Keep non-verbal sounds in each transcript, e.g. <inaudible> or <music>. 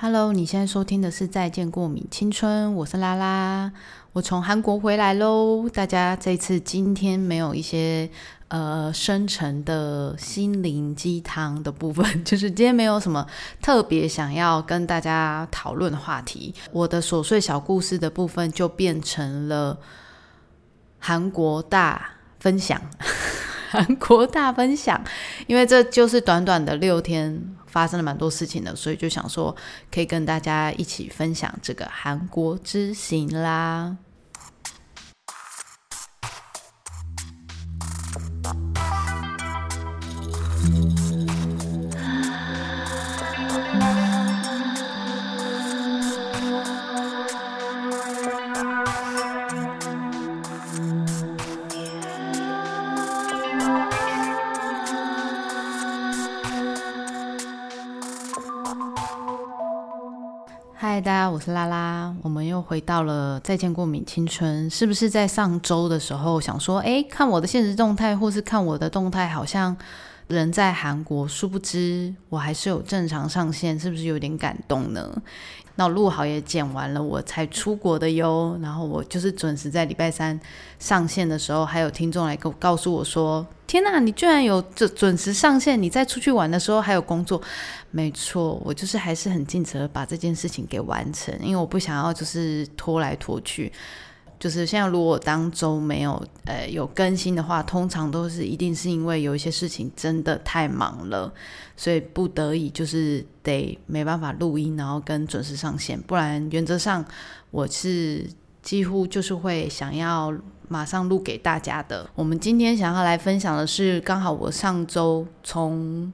Hello，你现在收听的是《再见过敏青春》，我是拉拉，我从韩国回来喽。大家这次今天没有一些呃深沉的心灵鸡汤的部分，<laughs> 就是今天没有什么特别想要跟大家讨论的话题。我的琐碎小故事的部分就变成了韩国大分享，<laughs> 韩国大分享，因为这就是短短的六天。发生了蛮多事情的，所以就想说可以跟大家一起分享这个韩国之行啦。嗨，大家，我是拉拉，我们又回到了再见过敏青春。是不是在上周的时候想说，哎，看我的现实动态，或是看我的动态，好像人在韩国，殊不知我还是有正常上线，是不是有点感动呢？那录好也剪完了，我才出国的哟。然后我就是准时在礼拜三上线的时候，还有听众来告告诉我说：“天哪，你居然有准准时上线！你在出去玩的时候还有工作？”没错，我就是还是很尽责把这件事情给完成，因为我不想要就是拖来拖去。就是现在，如果当周没有呃有更新的话，通常都是一定是因为有一些事情真的太忙了，所以不得已就是得没办法录音，然后跟准时上线。不然原则上我是几乎就是会想要马上录给大家的。我们今天想要来分享的是，刚好我上周从。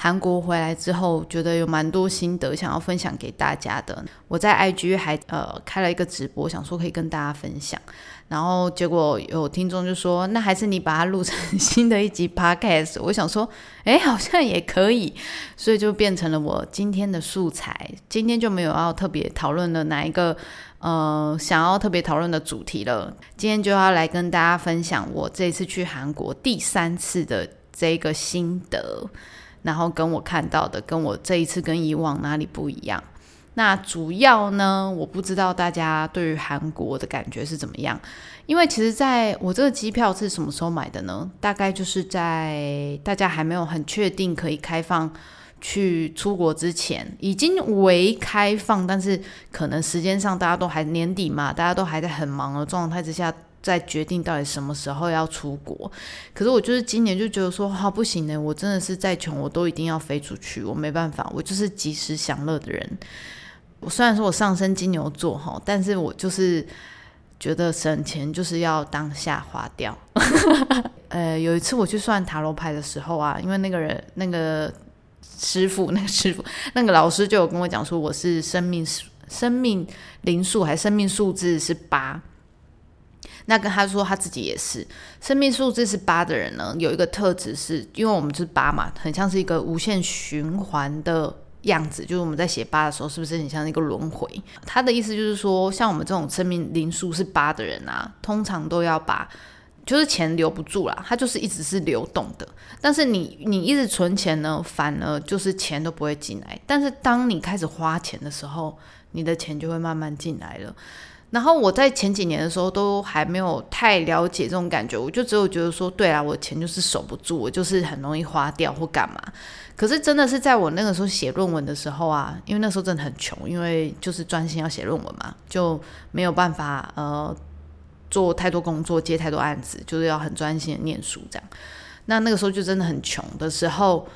韩国回来之后，觉得有蛮多心得想要分享给大家的。我在 IG 还呃开了一个直播，想说可以跟大家分享。然后结果有听众就说：“那还是你把它录成新的一集 <laughs> Podcast。”我想说：“哎，好像也可以。”所以就变成了我今天的素材。今天就没有要特别讨论的哪一个呃想要特别讨论的主题了。今天就要来跟大家分享我这次去韩国第三次的这个心得。然后跟我看到的，跟我这一次跟以往哪里不一样？那主要呢，我不知道大家对于韩国的感觉是怎么样。因为其实在我这个机票是什么时候买的呢？大概就是在大家还没有很确定可以开放去出国之前，已经为开放，但是可能时间上大家都还年底嘛，大家都还在很忙的状态之下。在决定到底什么时候要出国，可是我就是今年就觉得说，好不行呢，我真的是再穷我都一定要飞出去，我没办法，我就是及时享乐的人。我虽然说我上升金牛座哈，但是我就是觉得省钱就是要当下花掉。呃，有一次我去算塔罗牌的时候啊，因为那个人那个师傅 <laughs> 那个师傅那个老师就有跟我讲说，我是生命生命灵数还是生命数字是八。那跟他说他自己也是生命数字是八的人呢，有一个特质是，因为我们是八嘛，很像是一个无限循环的样子。就是我们在写八的时候，是不是很像一个轮回？他的意思就是说，像我们这种生命灵数是八的人啊，通常都要把，就是钱留不住啦，它就是一直是流动的。但是你你一直存钱呢，反而就是钱都不会进来。但是当你开始花钱的时候，你的钱就会慢慢进来了。然后我在前几年的时候都还没有太了解这种感觉，我就只有觉得说，对啊，我钱就是守不住，我就是很容易花掉或干嘛。可是真的是在我那个时候写论文的时候啊，因为那时候真的很穷，因为就是专心要写论文嘛，就没有办法呃做太多工作，接太多案子，就是要很专心的念书这样。那那个时候就真的很穷的时候。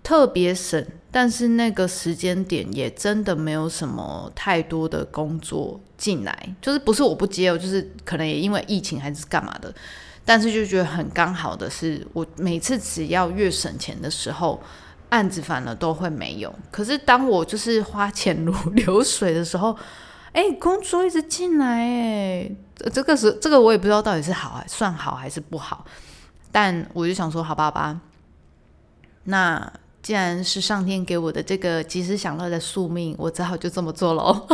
特别省，但是那个时间点也真的没有什么太多的工作进来，就是不是我不接哦，就是可能也因为疫情还是干嘛的，但是就觉得很刚好的是，我每次只要越省钱的时候，案子反而都会没有。可是当我就是花钱如流水的时候，哎，工作一直进来，哎，这个是这个我也不知道到底是好还算好还是不好，但我就想说，好吧，好吧，那。既然是上天给我的这个及时享乐的宿命，我只好就这么做喽。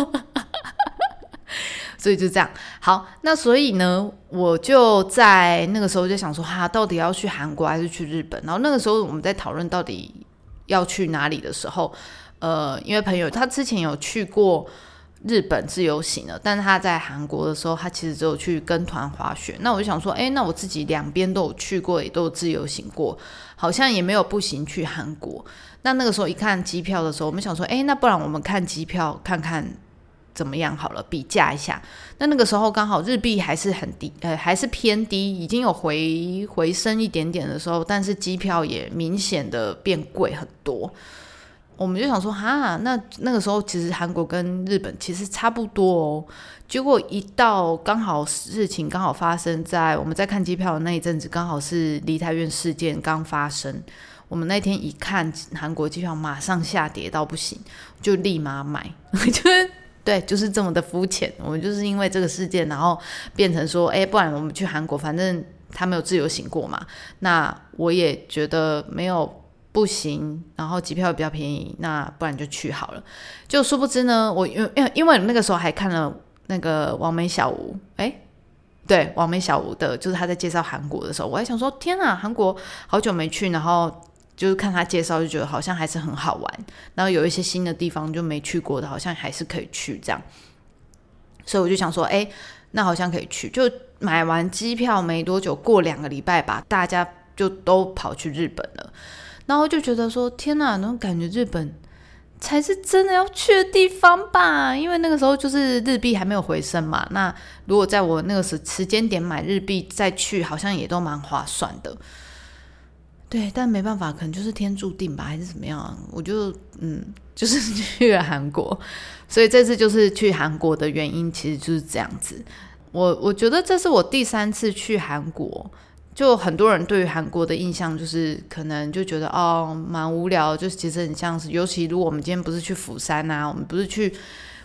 <laughs> 所以就这样，好，那所以呢，我就在那个时候就想说，哈，到底要去韩国还是去日本？然后那个时候我们在讨论到底要去哪里的时候，呃，因为朋友他之前有去过日本自由行了，但是他在韩国的时候，他其实只有去跟团滑雪。那我就想说，哎，那我自己两边都有去过，也都有自由行过，好像也没有步行去韩国。那那个时候一看机票的时候，我们想说，哎，那不然我们看机票看看。怎么样？好了，比价一下。那那个时候刚好日币还是很低，呃，还是偏低，已经有回回升一点点的时候，但是机票也明显的变贵很多。我们就想说，哈，那那个时候其实韩国跟日本其实差不多哦。结果一到刚好事情刚好发生在我们在看机票的那一阵子，刚好是梨泰院事件刚发生。我们那天一看韩国机票，马上下跌到不行，就立马买，<laughs> 就。对，就是这么的肤浅。我们就是因为这个事件，然后变成说，哎，不然我们去韩国，反正他没有自由行过嘛。那我也觉得没有不行，然后机票也比较便宜，那不然就去好了。就殊不知呢，我因因因为那个时候还看了那个王美小吴，哎，对，王美小吴的，就是他在介绍韩国的时候，我还想说，天啊，韩国好久没去，然后。就是看他介绍就觉得好像还是很好玩，然后有一些新的地方就没去过的，好像还是可以去这样。所以我就想说，哎，那好像可以去。就买完机票没多久，过两个礼拜吧，大家就都跑去日本了。然后就觉得说，天哪，那种感觉日本才是真的要去的地方吧？因为那个时候就是日币还没有回升嘛。那如果在我那个时时间点买日币再去，好像也都蛮划算的。对，但没办法，可能就是天注定吧，还是怎么样？我就嗯，就是去了韩国，所以这次就是去韩国的原因，其实就是这样子。我我觉得这是我第三次去韩国，就很多人对于韩国的印象就是可能就觉得哦，蛮无聊，就是其实很像是，尤其如果我们今天不是去釜山啊，我们不是去，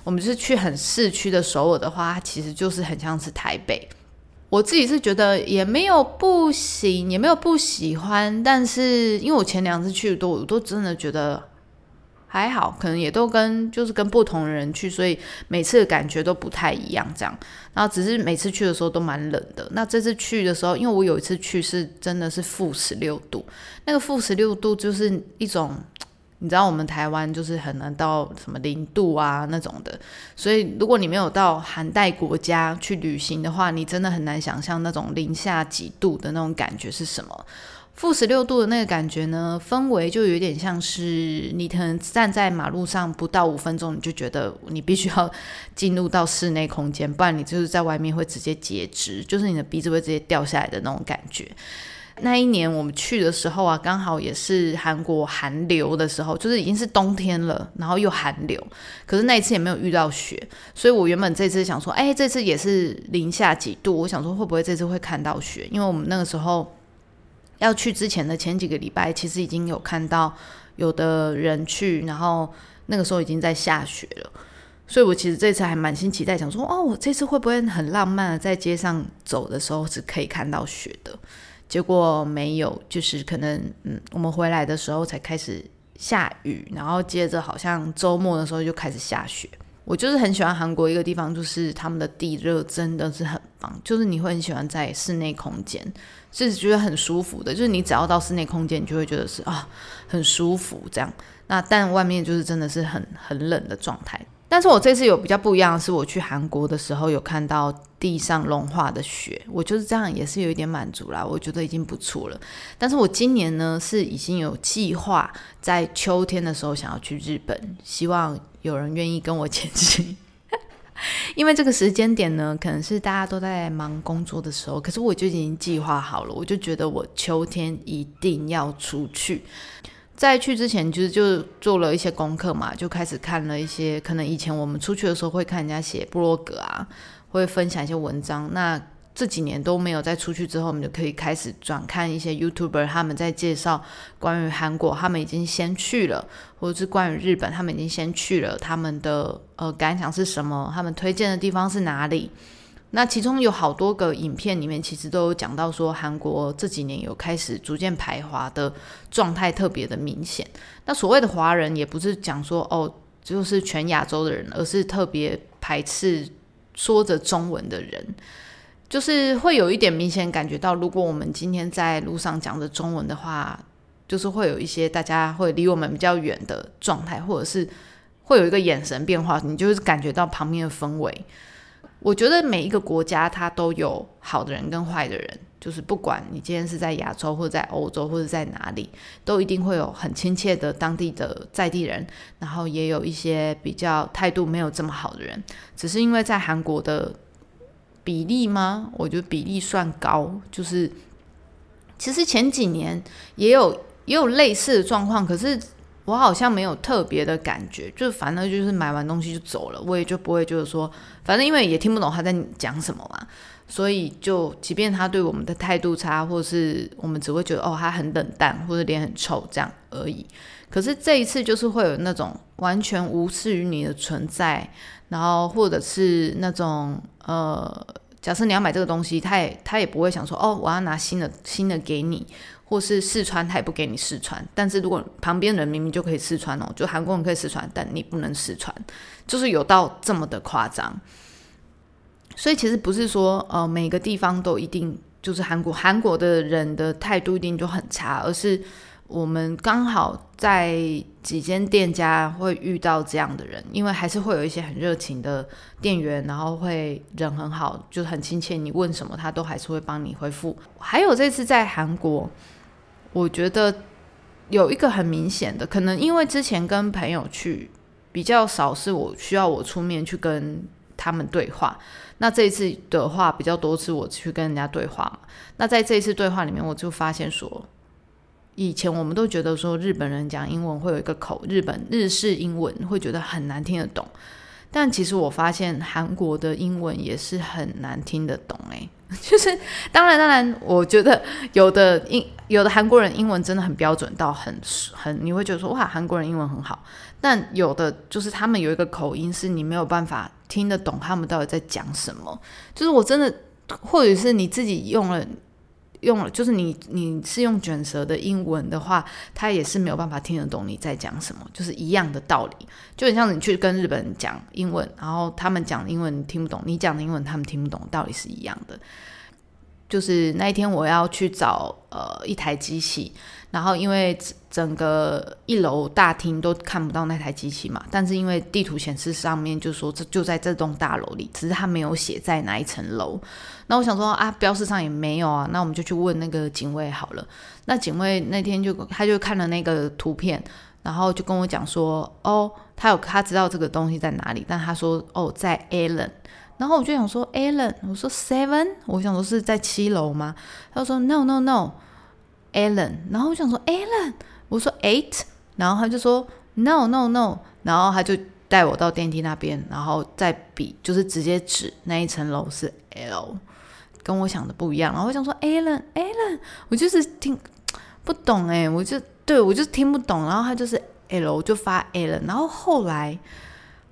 我们是去很市区的首尔的话，它其实就是很像是台北。我自己是觉得也没有不行，也没有不喜欢，但是因为我前两次去都我都真的觉得还好，可能也都跟就是跟不同的人去，所以每次的感觉都不太一样。这样，然后只是每次去的时候都蛮冷的。那这次去的时候，因为我有一次去是真的是负十六度，那个负十六度就是一种。你知道我们台湾就是很难到什么零度啊那种的，所以如果你没有到寒带国家去旅行的话，你真的很难想象那种零下几度的那种感觉是什么。负十六度的那个感觉呢，氛围就有点像是你可能站在马路上不到五分钟，你就觉得你必须要进入到室内空间，不然你就是在外面会直接截肢，就是你的鼻子会直接掉下来的那种感觉。那一年我们去的时候啊，刚好也是韩国寒流的时候，就是已经是冬天了，然后又寒流。可是那一次也没有遇到雪，所以我原本这次想说，哎，这次也是零下几度，我想说会不会这次会看到雪？因为我们那个时候要去之前的前几个礼拜，其实已经有看到有的人去，然后那个时候已经在下雪了。所以我其实这次还满心期待，想说，哦，我这次会不会很浪漫的在街上走的时候是可以看到雪的？结果没有，就是可能，嗯，我们回来的时候才开始下雨，然后接着好像周末的时候就开始下雪。我就是很喜欢韩国一个地方，就是他们的地热真的是很棒，就是你会很喜欢在室内空间，是觉得很舒服的。就是你只要到室内空间，你就会觉得是啊很舒服这样。那但外面就是真的是很很冷的状态。但是我这次有比较不一样的是，我去韩国的时候有看到地上融化的雪，我就是这样，也是有一点满足啦，我觉得已经不错了。但是我今年呢是已经有计划在秋天的时候想要去日本，希望有人愿意跟我前进。<laughs> 因为这个时间点呢，可能是大家都在忙工作的时候，可是我就已经计划好了，我就觉得我秋天一定要出去。在去之前，就是就做了一些功课嘛，就开始看了一些可能以前我们出去的时候会看人家写部落格啊，会分享一些文章。那这几年都没有再出去之后，我们就可以开始转看一些 YouTuber 他们在介绍关于韩国，他们已经先去了，或者是关于日本，他们已经先去了，他们的呃感想是什么，他们推荐的地方是哪里。那其中有好多个影片里面，其实都有讲到说，韩国这几年有开始逐渐排华的状态特别的明显。那所谓的华人，也不是讲说哦，就是全亚洲的人，而是特别排斥说着中文的人，就是会有一点明显感觉到，如果我们今天在路上讲着中文的话，就是会有一些大家会离我们比较远的状态，或者是会有一个眼神变化，你就是感觉到旁边的氛围。我觉得每一个国家它都有好的人跟坏的人，就是不管你今天是在亚洲或者在欧洲或者在哪里，都一定会有很亲切的当地的在地人，然后也有一些比较态度没有这么好的人。只是因为在韩国的比例吗？我觉得比例算高，就是其实前几年也有也有类似的状况，可是。我好像没有特别的感觉，就反正就是买完东西就走了，我也就不会就是说，反正因为也听不懂他在讲什么嘛，所以就即便他对我们的态度差，或是我们只会觉得哦他很冷淡或者脸很臭这样而已。可是这一次就是会有那种完全无视于你的存在，然后或者是那种呃，假设你要买这个东西，他也他也不会想说哦我要拿新的新的给你。或是试穿，他也不给你试穿。但是如果旁边人明明就可以试穿哦，就韩国人可以试穿，但你不能试穿，就是有到这么的夸张。所以其实不是说呃每个地方都一定就是韩国韩国的人的态度一定就很差，而是我们刚好在几间店家会遇到这样的人，因为还是会有一些很热情的店员，然后会人很好，就很亲切，你问什么他都还是会帮你回复。还有这次在韩国。我觉得有一个很明显的，可能因为之前跟朋友去比较少，是我需要我出面去跟他们对话。那这一次的话比较多次我去跟人家对话嘛。那在这一次对话里面，我就发现说，以前我们都觉得说日本人讲英文会有一个口，日本日式英文会觉得很难听得懂。但其实我发现韩国的英文也是很难听得懂诶，<laughs> 就是当然当然，我觉得有的英有的韩国人英文真的很标准到很很，你会觉得说哇韩国人英文很好，但有的就是他们有一个口音是你没有办法听得懂他们到底在讲什么，就是我真的或者是你自己用了。用了就是你你是用卷舌的英文的话，他也是没有办法听得懂你在讲什么，就是一样的道理，就很像你去跟日本人讲英文，然后他们讲英文听不懂，你讲的英文他们听不懂，道理是一样的。就是那一天我要去找呃一台机器，然后因为整个一楼大厅都看不到那台机器嘛，但是因为地图显示上面就说这就在这栋大楼里，只是他没有写在哪一层楼。那我想说啊，标识上也没有啊，那我们就去问那个警卫好了。那警卫那天就他就看了那个图片，然后就跟我讲说，哦，他有他知道这个东西在哪里，但他说哦在 Allen。然后我就想说，Allen，我说 Seven，我想说是在七楼吗？他说 No No No，Allen。然后我想说 Allen，我说 Eight，然后他就说 No No No，然后他就带我到电梯那边，然后再比，就是直接指那一层楼是 L，跟我想的不一样。然后我想说 Allen，Allen，我就是听不懂哎，我就对我就听不懂。然后他就是 L 我就发 Allen，然后后来。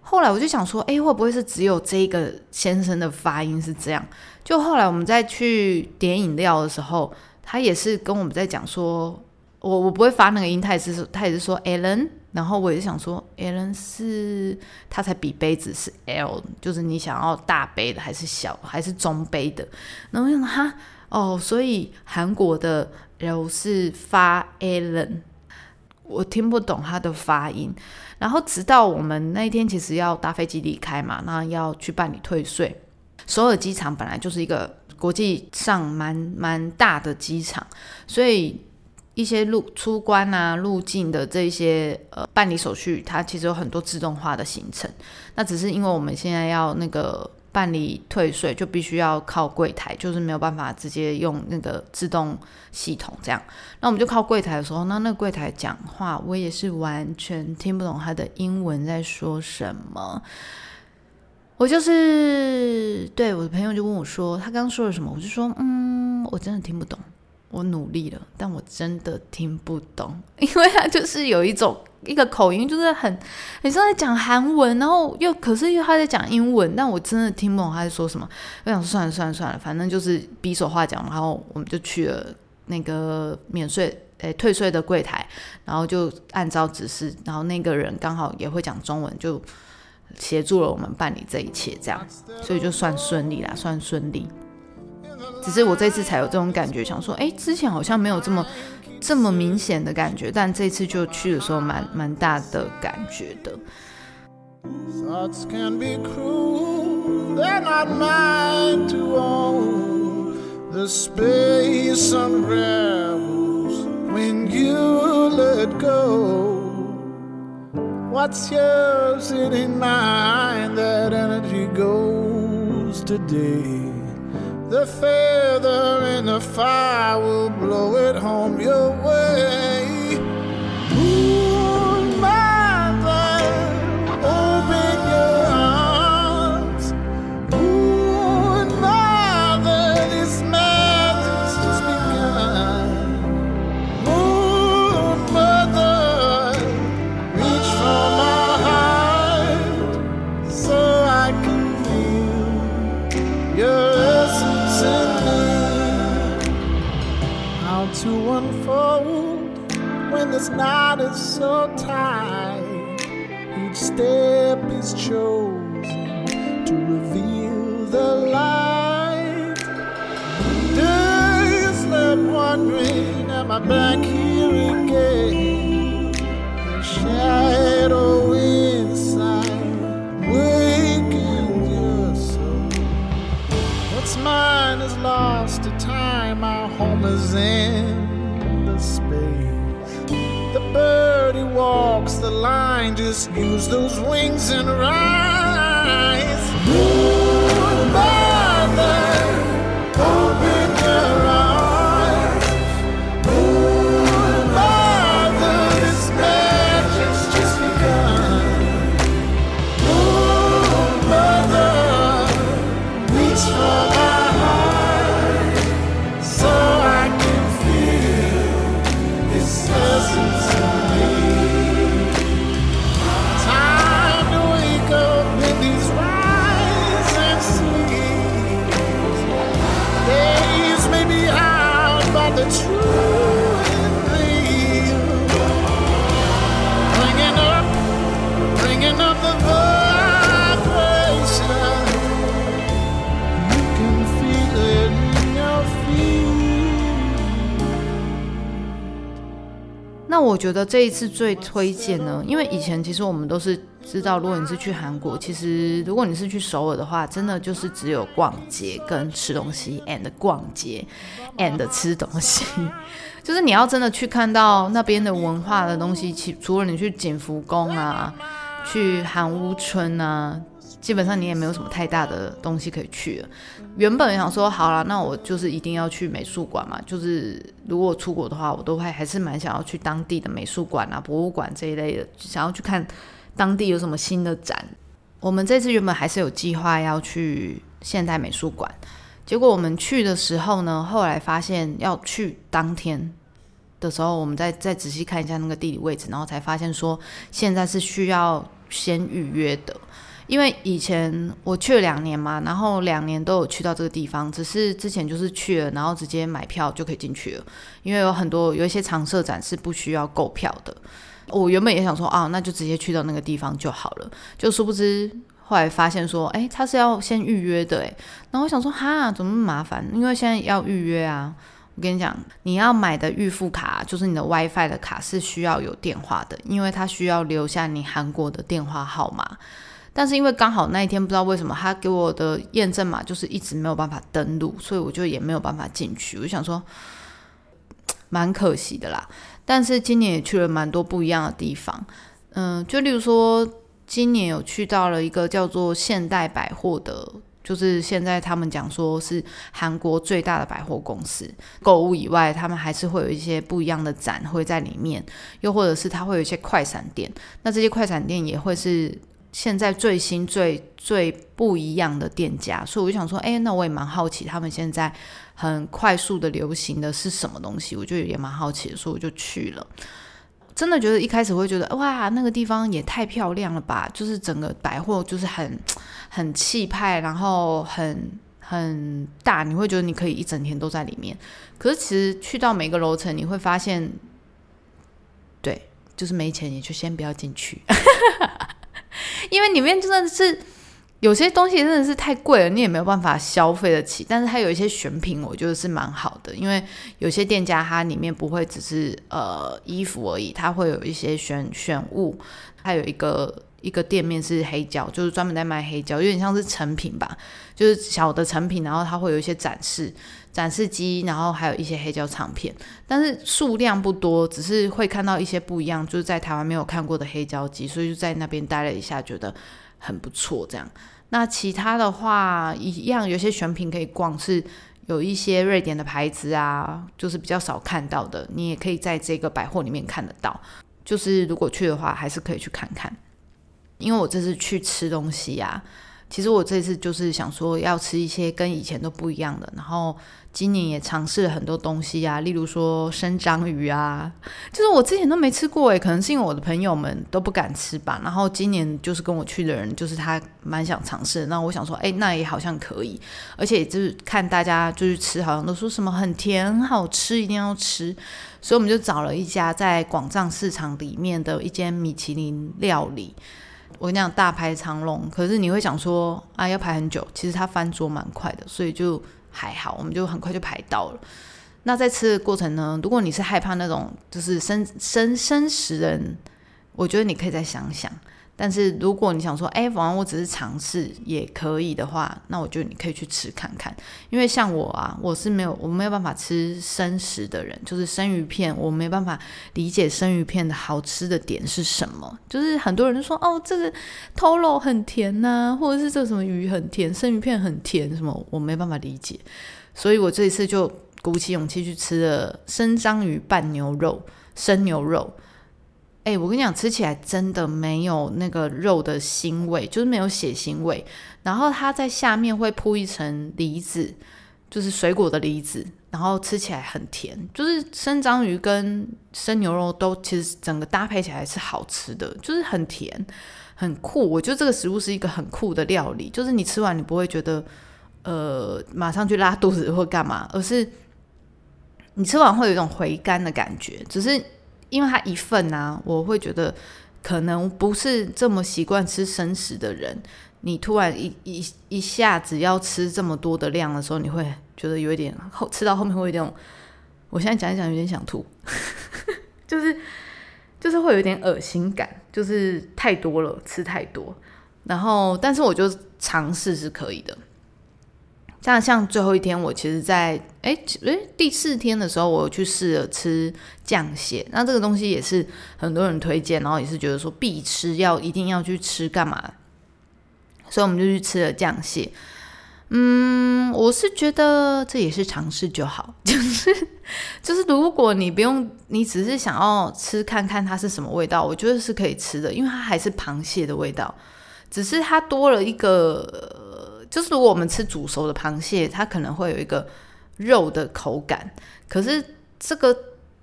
后来我就想说，哎，会不会是只有这个先生的发音是这样？就后来我们再去点饮料的时候，他也是跟我们在讲说，我我不会发那个音，他也是他也是说 Alan，然后我也想说 Alan 是他才比杯子是 L，就是你想要大杯的还是小还是中杯的？然后我想哈哦，所以韩国的 L 是发 Alan，我听不懂他的发音。然后直到我们那一天其实要搭飞机离开嘛，那要去办理退税。首尔机场本来就是一个国际上蛮蛮大的机场，所以一些入出关啊、入境的这些呃办理手续，它其实有很多自动化的行程。那只是因为我们现在要那个。办理退税就必须要靠柜台，就是没有办法直接用那个自动系统这样。那我们就靠柜台的时候，那那柜台讲话，我也是完全听不懂他的英文在说什么。我就是对我的朋友就问我说，他刚刚说了什么？我就说，嗯，我真的听不懂。我努力了，但我真的听不懂，<laughs> 因为他就是有一种一个口音，就是很很像在讲韩文，然后又可是又他在讲英文，但我真的听不懂他在说什么。我想算了算了算了，反正就是比手画脚，然后我们就去了那个免税诶退税的柜台，然后就按照指示，然后那个人刚好也会讲中文，就协助了我们办理这一切，这样，所以就算顺利啦，算顺利。只是我这次才有这种感觉，想说，哎，之前好像没有这么这么明显的感觉，但这次就去的时候蛮蛮大的感觉的。What's yours, in mine. That energy goes today. The feather in the fire will blow it home your way. Moon mother, open your arms. Moon mother, this madness just begun. Moon mother, reach for my heart so I can feel your to unfold when this knot is so tight. Each step is chosen to reveal the light. Days left wondering, am I back here again? The shadow inside, waking your soul. What's mine is lost to time, our home is in walks the line, just use those wings and rise. the truth. 那我觉得这一次最推荐呢，因为以前其实我们都是知道，如果你是去韩国，其实如果你是去首尔的话，真的就是只有逛街跟吃东西，and 逛街，and 吃东西，<laughs> 就是你要真的去看到那边的文化的东西，其除了你去景福宫啊，去韩屋村啊。基本上你也没有什么太大的东西可以去了。原本想说，好了，那我就是一定要去美术馆嘛。就是如果出国的话，我都会还是蛮想要去当地的美术馆啊、博物馆这一类的，想要去看当地有什么新的展。我们这次原本还是有计划要去现代美术馆，结果我们去的时候呢，后来发现要去当天的时候，我们再再仔细看一下那个地理位置，然后才发现说现在是需要先预约的。因为以前我去了两年嘛，然后两年都有去到这个地方，只是之前就是去了，然后直接买票就可以进去了。因为有很多有一些常设展是不需要购票的。我原本也想说啊，那就直接去到那个地方就好了，就殊不知后来发现说，哎，他是要先预约的，哎，然后我想说哈，怎么那么麻烦？因为现在要预约啊。我跟你讲，你要买的预付卡就是你的 WiFi 的卡是需要有电话的，因为它需要留下你韩国的电话号码。但是因为刚好那一天不知道为什么他给我的验证码就是一直没有办法登录，所以我就也没有办法进去。我就想说，<tsk> 蛮可惜的啦。但是今年也去了蛮多不一样的地方，嗯，就例如说今年有去到了一个叫做现代百货的，就是现在他们讲说是韩国最大的百货公司。购物以外，他们还是会有一些不一样的展会在里面，又或者是它会有一些快闪店。那这些快闪店也会是。现在最新最最不一样的店家，所以我就想说，哎，那我也蛮好奇，他们现在很快速的流行的是什么东西？我就也蛮好奇的，所以我就去了。真的觉得一开始会觉得，哇，那个地方也太漂亮了吧！就是整个百货就是很很气派，然后很很大，你会觉得你可以一整天都在里面。可是其实去到每个楼层，你会发现，对，就是没钱，你就先不要进去。因为里面真的是有些东西真的是太贵了，你也没有办法消费得起。但是它有一些选品，我觉得是蛮好的，因为有些店家它里面不会只是呃衣服而已，它会有一些选选物。还有一个一个店面是黑胶，就是专门在卖黑胶，有点像是成品吧，就是小的成品，然后它会有一些展示展示机，然后还有一些黑胶唱片，但是数量不多，只是会看到一些不一样，就是在台湾没有看过的黑胶机，所以就在那边待了一下，觉得。很不错，这样。那其他的话，一样有些选品可以逛，是有一些瑞典的牌子啊，就是比较少看到的，你也可以在这个百货里面看得到。就是如果去的话，还是可以去看看。因为我这次去吃东西呀。其实我这次就是想说要吃一些跟以前都不一样的，然后今年也尝试了很多东西啊，例如说生章鱼啊，就是我之前都没吃过诶，可能是因为我的朋友们都不敢吃吧。然后今年就是跟我去的人，就是他蛮想尝试，那我想说，哎，那也好像可以，而且就是看大家就是吃，好像都说什么很甜很好吃，一定要吃，所以我们就找了一家在广藏市场里面的一间米其林料理。我跟你讲，大排长龙，可是你会想说啊，要排很久。其实他翻桌蛮快的，所以就还好，我们就很快就排到了。那在吃的过程呢，如果你是害怕那种就是生生生食人，我觉得你可以再想想。但是如果你想说，哎，反正我只是尝试也可以的话，那我觉得你可以去吃看看。因为像我啊，我是没有我没有办法吃生食的人，就是生鱼片，我没办法理解生鱼片的好吃的点是什么。就是很多人说，哦，这个头肉很甜呐，或者是这什么鱼很甜，生鱼片很甜，什么我没办法理解。所以我这一次就鼓起勇气去吃了生章鱼拌牛肉，生牛肉。哎，我跟你讲，吃起来真的没有那个肉的腥味，就是没有血腥味。然后它在下面会铺一层梨子，就是水果的梨子，然后吃起来很甜。就是生章鱼跟生牛肉都其实整个搭配起来是好吃的，就是很甜，很酷。我觉得这个食物是一个很酷的料理，就是你吃完你不会觉得呃马上去拉肚子或干嘛，而是你吃完会有一种回甘的感觉，只是。因为它一份啊，我会觉得可能不是这么习惯吃生食的人，你突然一一一下子要吃这么多的量的时候，你会觉得有一点后吃到后面会有点，我现在讲一讲有点想吐，<laughs> 就是就是会有点恶心感，就是太多了，吃太多，然后但是我就尝试是可以的。像像最后一天，我其实，在哎哎第四天的时候，我去试了吃酱蟹。那这个东西也是很多人推荐，然后也是觉得说必吃，要一定要去吃干嘛？所以我们就去吃了酱蟹。嗯，我是觉得这也是尝试就好，就 <laughs> 是就是，如果你不用，你只是想要吃看看它是什么味道，我觉得是可以吃的，因为它还是螃蟹的味道，只是它多了一个。就是如果我们吃煮熟的螃蟹，它可能会有一个肉的口感，可是这个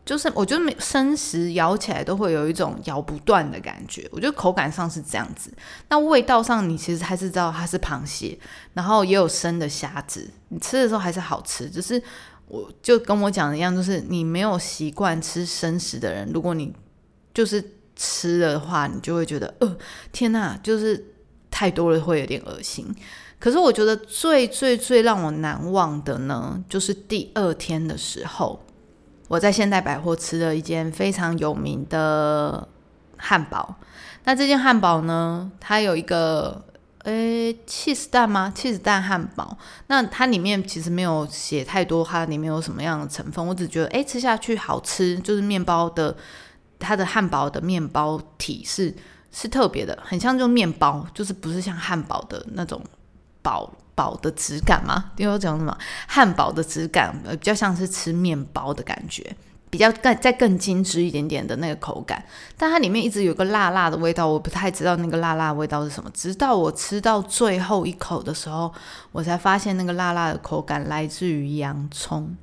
就是我觉得生食咬起来都会有一种咬不断的感觉，我觉得口感上是这样子。那味道上，你其实还是知道它是螃蟹，然后也有生的虾子，你吃的时候还是好吃。只是我就跟我讲的一样，就是你没有习惯吃生食的人，如果你就是吃的话，你就会觉得呃，天哪，就是太多了，会有点恶心。可是我觉得最最最让我难忘的呢，就是第二天的时候，我在现代百货吃了一间非常有名的汉堡。那这件汉堡呢，它有一个诶，cheese 蛋吗？cheese 蛋汉堡。那它里面其实没有写太多，它里面有什么样的成分。我只觉得诶，吃下去好吃，就是面包的它的汉堡的面包体是是特别的，很像就面包，就是不是像汉堡的那种。薄薄的质感吗？因为我讲什么汉堡的质感，比较像是吃面包的感觉，比较更再更精致一点点的那个口感。但它里面一直有个辣辣的味道，我不太知道那个辣辣味道是什么。直到我吃到最后一口的时候，我才发现那个辣辣的口感来自于洋葱。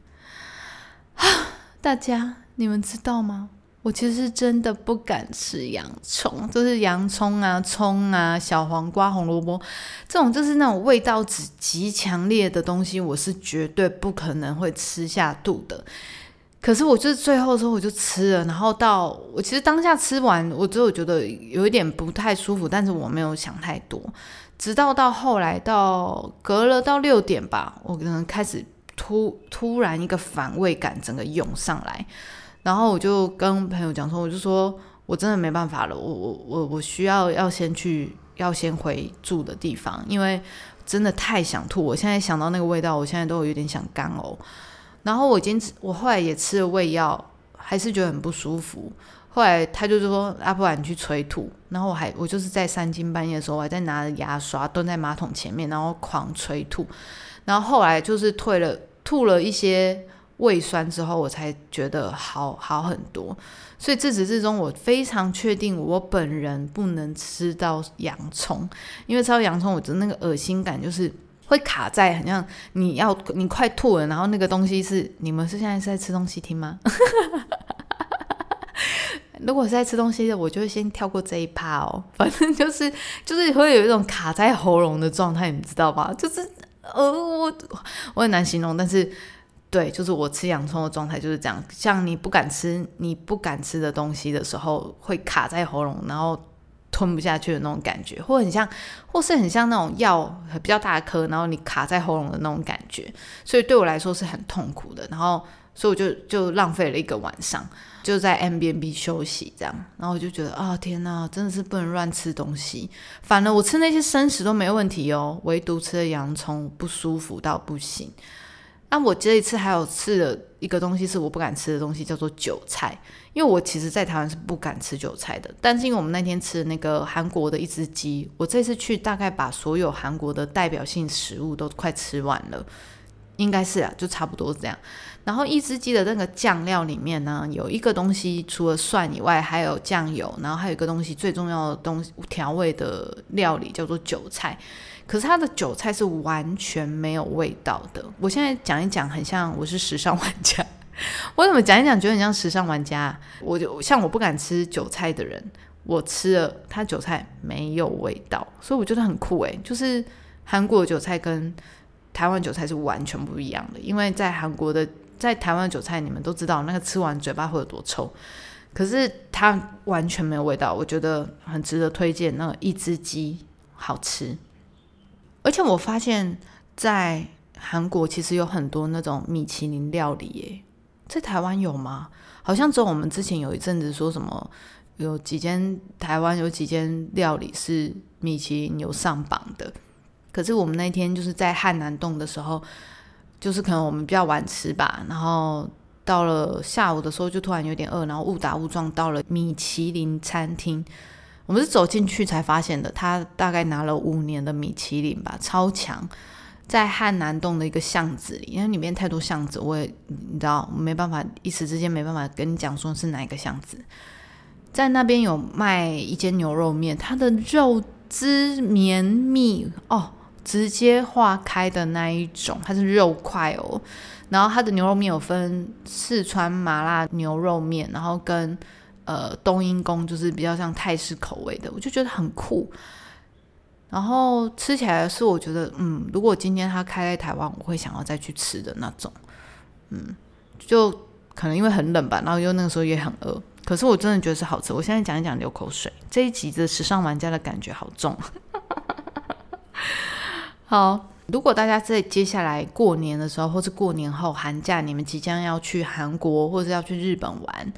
大家你们知道吗？我其实真的不敢吃洋葱，就是洋葱啊、葱啊、小黄瓜、红萝卜这种，就是那种味道极强烈的东西，我是绝对不可能会吃下肚的。可是我就是最后的时候我就吃了，然后到我其实当下吃完，我只有觉得有一点不太舒服，但是我没有想太多。直到到后来到隔了到六点吧，我可能开始突突然一个反胃感整个涌上来，然后我就跟朋友讲说，我就说我真的没办法了，我我我我需要要先去要先回住的地方，因为真的太想吐，我现在想到那个味道，我现在都有点想干呕。然后我已经，我后来也吃了胃药，还是觉得很不舒服。后来他就说：“阿不然你去催吐。”然后我还我就是在三更半夜的时候，我还在拿着牙刷蹲在马桶前面，然后狂催吐。然后后来就是退了吐了一些胃酸之后，我才觉得好好很多。所以自始至终，我非常确定我本人不能吃到洋葱，因为吃到洋葱，我觉得那个恶心感就是。会卡在，好像你要你快吐了，然后那个东西是你们是现在是在吃东西听吗？<laughs> 如果是在吃东西的，我就会先跳过这一趴哦。反正就是就是会有一种卡在喉咙的状态，你知道吧？就是呃，我我很难形容，但是对，就是我吃洋葱的状态就是这样。像你不敢吃你不敢吃的东西的时候，会卡在喉咙，然后。吞不下去的那种感觉，或很像，或是很像那种药比较大颗，然后你卡在喉咙的那种感觉，所以对我来说是很痛苦的。然后，所以我就就浪费了一个晚上，就在 M B N B 休息这样。然后我就觉得啊，天哪，真的是不能乱吃东西。反正我吃那些生食都没问题哦，唯独吃了洋葱不舒服到不行。那我这一次还有吃的一个东西是我不敢吃的东西，叫做韭菜。因为我其实，在台湾是不敢吃韭菜的，但是因为我们那天吃的那个韩国的一只鸡，我这次去大概把所有韩国的代表性食物都快吃完了，应该是啊，就差不多这样。然后一只鸡的那个酱料里面呢，有一个东西，除了蒜以外，还有酱油，然后还有一个东西，最重要的东西调味的料理叫做韭菜。可是它的韭菜是完全没有味道的。我现在讲一讲，很像我是时尚玩家。<laughs> 我怎么讲一讲，觉得很像时尚玩家。我就像我不敢吃韭菜的人，我吃了它韭菜没有味道，所以我觉得很酷诶。就是韩国的韭菜跟台湾韭菜是完全不一样的，因为在韩国的，在台湾韭菜，你们都知道那个吃完嘴巴会有多臭，可是它完全没有味道，我觉得很值得推荐。那个一只鸡好吃，而且我发现，在韩国其实有很多那种米其林料理耶。在台湾有吗？好像只有我们之前有一阵子说什么，有几间台湾有几间料理是米其林有上榜的。可是我们那天就是在汉南洞的时候，就是可能我们比较晚吃吧，然后到了下午的时候就突然有点饿，然后误打误撞到了米其林餐厅。我们是走进去才发现的，他大概拿了五年的米其林吧，超强。在汉南洞的一个巷子里，因为里面太多巷子，我也你知道，没办法一时之间没办法跟你讲说是哪一个巷子。在那边有卖一间牛肉面，它的肉汁绵密哦，直接化开的那一种，它是肉块哦。然后它的牛肉面有分四川麻辣牛肉面，然后跟呃冬阴功，就是比较像泰式口味的，我就觉得很酷。然后吃起来是我觉得，嗯，如果今天他开在台湾，我会想要再去吃的那种，嗯，就可能因为很冷吧，然后又那个时候也很饿，可是我真的觉得是好吃。我现在讲一讲流口水，这一集的时尚玩家的感觉好重。好，如果大家在接下来过年的时候，或是过年后寒假，你们即将要去韩国或者要去日本玩，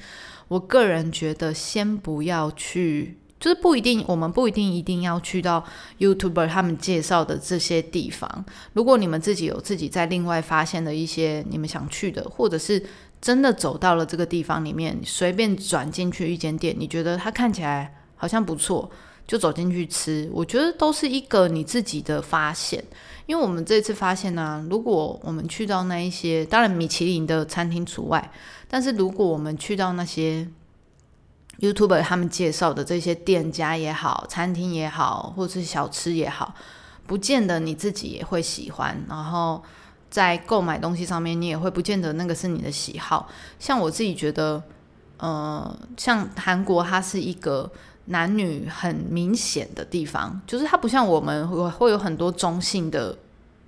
我个人觉得先不要去。就是不一定，我们不一定一定要去到 YouTuber 他们介绍的这些地方。如果你们自己有自己在另外发现的一些你们想去的，或者是真的走到了这个地方里面，随便转进去一间店，你觉得它看起来好像不错，就走进去吃。我觉得都是一个你自己的发现。因为我们这次发现呢，如果我们去到那一些，当然米其林的餐厅除外，但是如果我们去到那些。YouTuber 他们介绍的这些店家也好，餐厅也好，或者是小吃也好，不见得你自己也会喜欢。然后在购买东西上面，你也会不见得那个是你的喜好。像我自己觉得，呃，像韩国，它是一个男女很明显的地方，就是它不像我们会会有很多中性的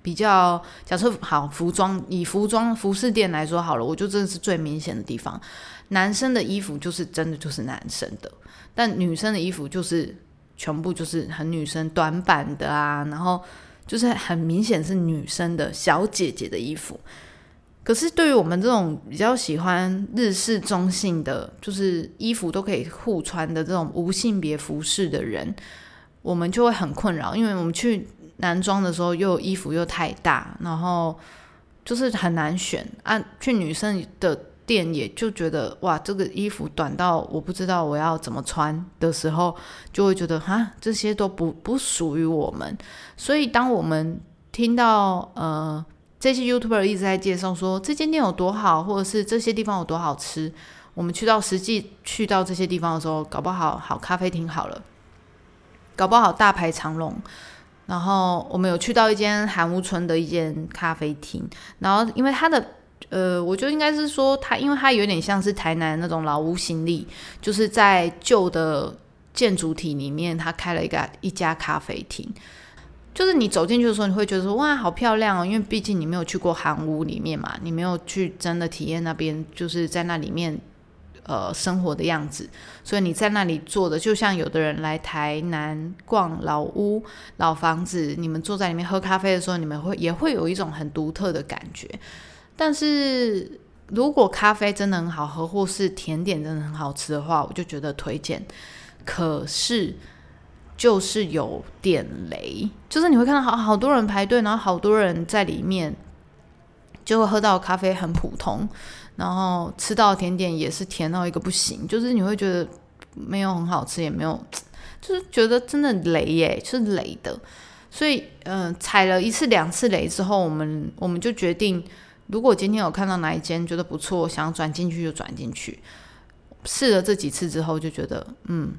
比较假设好服装，以服装服饰店来说好了，我就真的是最明显的地方。男生的衣服就是真的就是男生的，但女生的衣服就是全部就是很女生短版的啊，然后就是很明显是女生的小姐姐的衣服。可是对于我们这种比较喜欢日式中性的，就是衣服都可以互穿的这种无性别服饰的人，我们就会很困扰，因为我们去男装的时候，又衣服又太大，然后就是很难选啊。去女生的店也就觉得哇，这个衣服短到我不知道我要怎么穿的时候，就会觉得哈，这些都不不属于我们。所以当我们听到呃。这些 YouTuber 一直在介绍说这间店有多好，或者是这些地方有多好吃。我们去到实际去到这些地方的时候，搞不好好咖啡厅好了，搞不好大排长龙。然后我们有去到一间韩屋村的一间咖啡厅，然后因为它的呃，我就应该是说它，因为它有点像是台南那种老屋行李，就是在旧的建筑体里面，它开了一个一家咖啡厅。就是你走进去的时候，你会觉得说哇，好漂亮哦！因为毕竟你没有去过韩屋里面嘛，你没有去真的体验那边就是在那里面呃生活的样子，所以你在那里坐的，就像有的人来台南逛老屋、老房子，你们坐在里面喝咖啡的时候，你们会也会有一种很独特的感觉。但是如果咖啡真的很好喝，或是甜点真的很好吃的话，我就觉得推荐。可是。就是有点雷，就是你会看到好好多人排队，然后好多人在里面，就会喝到咖啡很普通，然后吃到甜点也是甜到一个不行，就是你会觉得没有很好吃，也没有，就是觉得真的雷耶，是雷的。所以，嗯，踩了一次两次雷之后，我们我们就决定，如果今天有看到哪一间觉得不错，想转进去就转进去。试了这几次之后，就觉得嗯。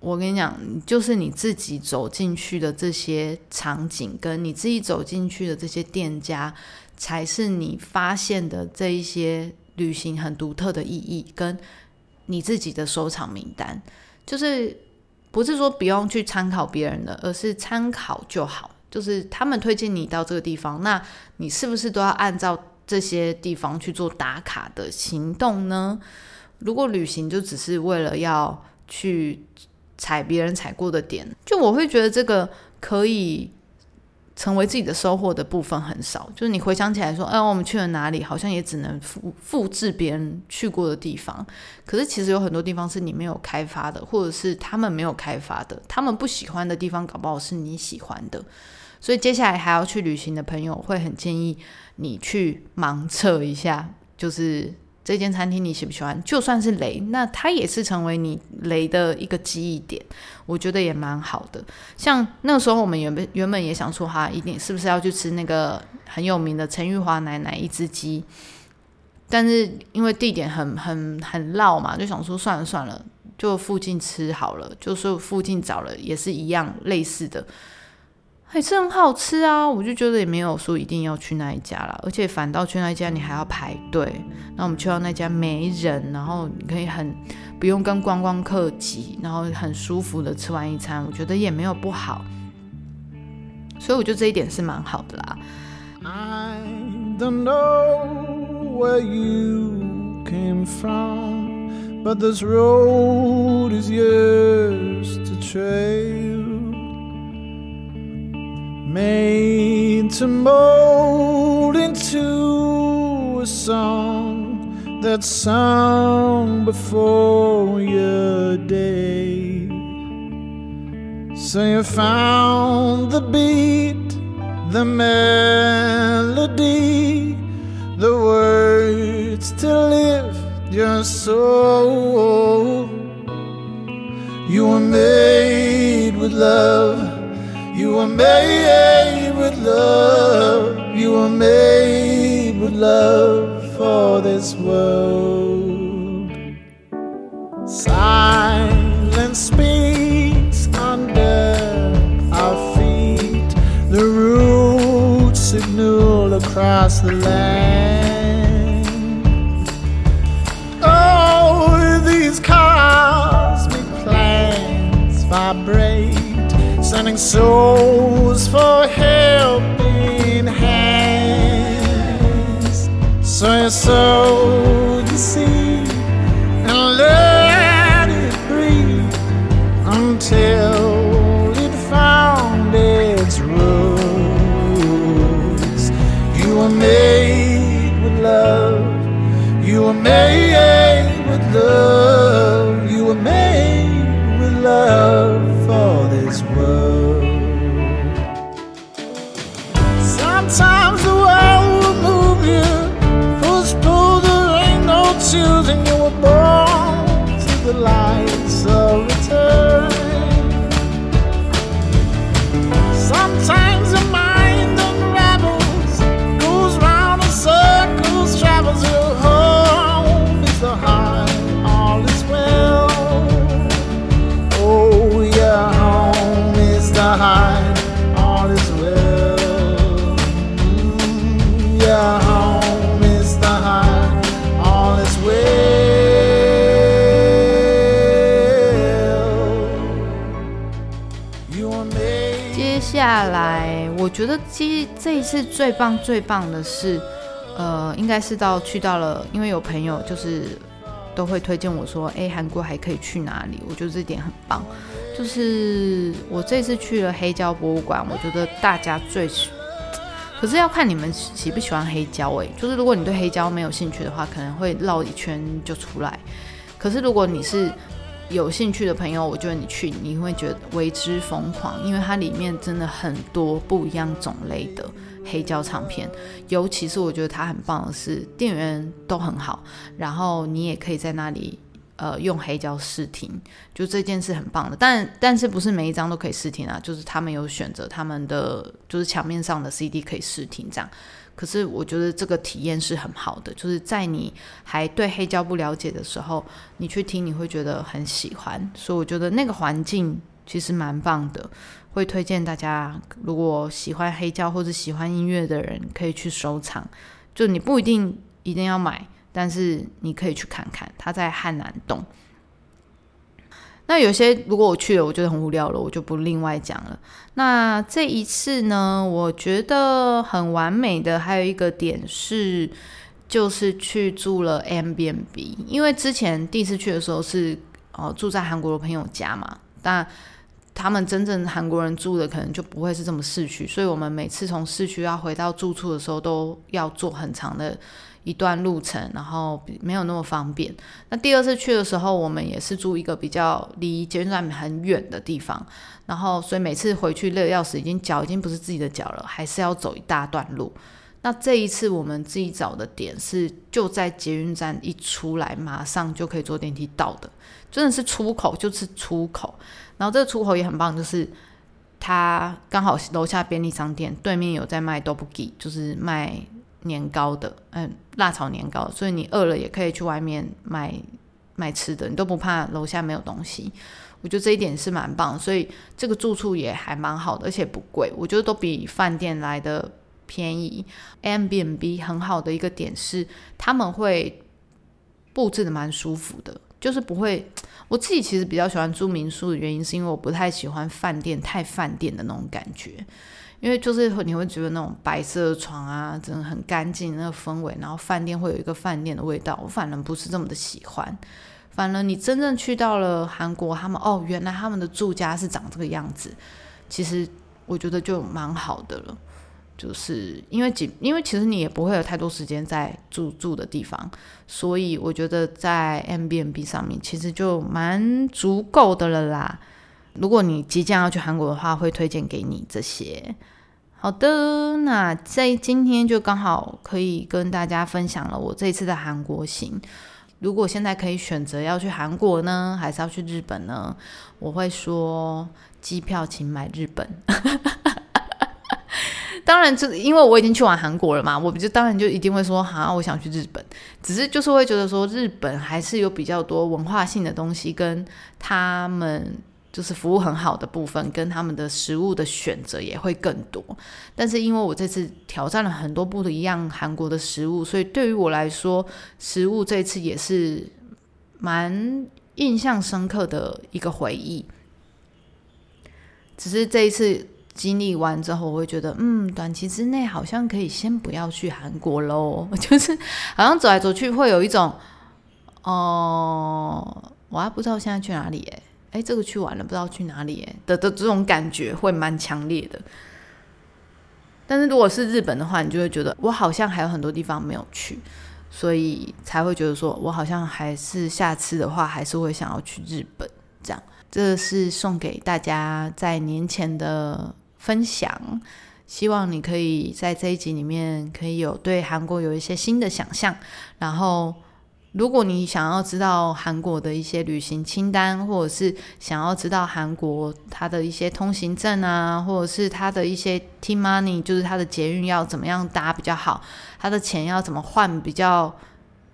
我跟你讲，就是你自己走进去的这些场景，跟你自己走进去的这些店家，才是你发现的这一些旅行很独特的意义，跟你自己的收藏名单。就是不是说不用去参考别人的，而是参考就好。就是他们推荐你到这个地方，那你是不是都要按照这些地方去做打卡的行动呢？如果旅行就只是为了要去。踩别人踩过的点，就我会觉得这个可以成为自己的收获的部分很少。就是你回想起来说，哎，我们去了哪里，好像也只能复复制别人去过的地方。可是其实有很多地方是你没有开发的，或者是他们没有开发的，他们不喜欢的地方，搞不好是你喜欢的。所以接下来还要去旅行的朋友，会很建议你去盲测一下，就是。这间餐厅你喜不喜欢？就算是雷，那它也是成为你雷的一个记忆点，我觉得也蛮好的。像那个时候，我们原本原本也想说，哈，一定是不是要去吃那个很有名的陈玉华奶奶一只鸡？但是因为地点很很很绕嘛，就想说算了算了，就附近吃好了。就是附近找了也是一样类似的。还是很好吃啊，我就觉得也没有说一定要去那一家了，而且反倒去那一家你还要排队。那我们去到那家没人，然后你可以很不用跟观光客挤，然后很舒服的吃完一餐，我觉得也没有不好。所以我觉得这一点是蛮好的啦。I don't know where you came from, but this road is yours to trail. Made to mold into a song that sung before your day. So you found the beat, the melody, the words to lift your soul. You were made with love you were made with love. You were made with love for this world. Silence speaks under our feet. The roots signal across the land. sending souls for helping hands. So your soul. 接下来，我觉得这这一次最棒最棒的是，呃，应该是到去到了，因为有朋友就是都会推荐我说，哎，韩国还可以去哪里？我觉得这点很棒。就是我这次去了黑胶博物馆，我觉得大家最，可是要看你们喜不喜欢黑胶诶、就是如果你对黑胶没有兴趣的话，可能会绕一圈就出来。可是如果你是有兴趣的朋友，我觉得你去你会觉得为之疯狂，因为它里面真的很多不一样种类的黑胶唱片，尤其是我觉得它很棒的是店员都很好，然后你也可以在那里呃用黑胶试听，就这件事很棒的。但但是不是每一张都可以试听啊？就是他们有选择他们的就是墙面上的 CD 可以试听这样。可是我觉得这个体验是很好的，就是在你还对黑胶不了解的时候，你去听你会觉得很喜欢，所以我觉得那个环境其实蛮棒的，会推荐大家，如果喜欢黑胶或者喜欢音乐的人，可以去收藏。就你不一定一定要买，但是你可以去看看，它在汉南洞。那有些如果我去了，我觉得很无聊了，我就不另外讲了。那这一次呢，我觉得很完美的还有一个点是，就是去住了 M B N B，因为之前第一次去的时候是哦住在韩国的朋友家嘛，但他们真正韩国人住的可能就不会是这么市区，所以我们每次从市区要回到住处的时候，都要坐很长的一段路程，然后没有那么方便。那第二次去的时候，我们也是住一个比较离捷运站很远的地方，然后所以每次回去累得要死，已经脚已经不是自己的脚了，还是要走一大段路。那这一次我们自己找的点是就在捷运站一出来，马上就可以坐电梯到的，真的是出口就是出口。然后这个出口也很棒，就是它刚好楼下便利商店对面有在卖 d o b u g i 就是卖年糕的，嗯，辣炒年糕，所以你饿了也可以去外面买买吃的，你都不怕楼下没有东西。我觉得这一点是蛮棒，所以这个住处也还蛮好的，而且不贵，我觉得都比饭店来的便宜。M B N B 很好的一个点是，他们会布置的蛮舒服的，就是不会。我自己其实比较喜欢住民宿的原因，是因为我不太喜欢饭店太饭店的那种感觉，因为就是你会觉得那种白色的床啊，真的很干净那个氛围，然后饭店会有一个饭店的味道，我反而不是这么的喜欢。反而你真正去到了韩国，他们哦，原来他们的住家是长这个样子，其实我觉得就蛮好的了。就是因为几，因为其实你也不会有太多时间在住住的地方，所以我觉得在 M B N B 上面其实就蛮足够的了啦。如果你即将要去韩国的话，会推荐给你这些。好的，那在今天就刚好可以跟大家分享了我这一次的韩国行。如果现在可以选择要去韩国呢，还是要去日本呢？我会说机票请买日本。<laughs> 当然，这因为我已经去完韩国了嘛，我就当然就一定会说，好，我想去日本。只是就是会觉得说，日本还是有比较多文化性的东西，跟他们就是服务很好的部分，跟他们的食物的选择也会更多。但是因为我这次挑战了很多不一样韩国的食物，所以对于我来说，食物这次也是蛮印象深刻的一个回忆。只是这一次。经历完之后，我会觉得，嗯，短期之内好像可以先不要去韩国喽，<laughs> 就是好像走来走去会有一种，哦，我还不知道现在去哪里，哎，哎，这个去完了，不知道去哪里，哎的的这种感觉会蛮强烈的。但是如果是日本的话，你就会觉得我好像还有很多地方没有去，所以才会觉得说我好像还是下次的话还是会想要去日本这样。这是送给大家在年前的分享，希望你可以在这一集里面可以有对韩国有一些新的想象，然后。如果你想要知道韩国的一些旅行清单，或者是想要知道韩国它的一些通行证啊，或者是它的一些 T money，就是它的捷运要怎么样搭比较好，它的钱要怎么换比较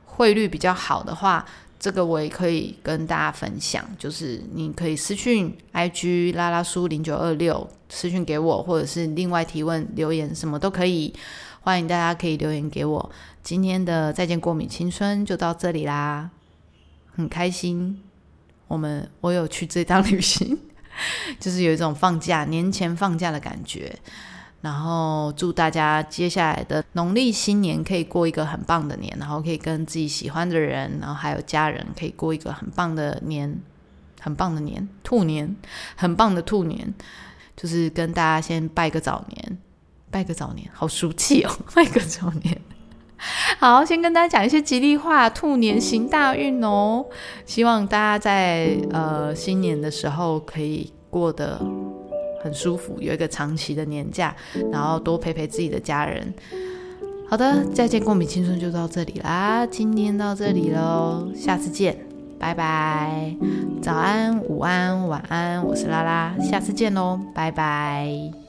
汇率比较好的话，这个我也可以跟大家分享。就是你可以私讯 IG 拉拉叔零九二六私讯给我，或者是另外提问留言，什么都可以。欢迎大家可以留言给我。今天的再见过敏青春就到这里啦，很开心，我们我有去这趟旅行，<laughs> 就是有一种放假年前放假的感觉。然后祝大家接下来的农历新年可以过一个很棒的年，然后可以跟自己喜欢的人，然后还有家人可以过一个很棒的年，很棒的年，兔年，很棒的兔年，就是跟大家先拜个早年。拜个早年，好俗气哦！拜个早年，<laughs> 好，先跟大家讲一些吉利话，兔年行大运哦。希望大家在呃新年的时候可以过得很舒服，有一个长期的年假，然后多陪陪自己的家人。好的，再见，过敏青春就到这里啦，今天到这里喽，下次见，拜拜，早安、午安、晚安，我是拉拉，下次见喽，拜拜。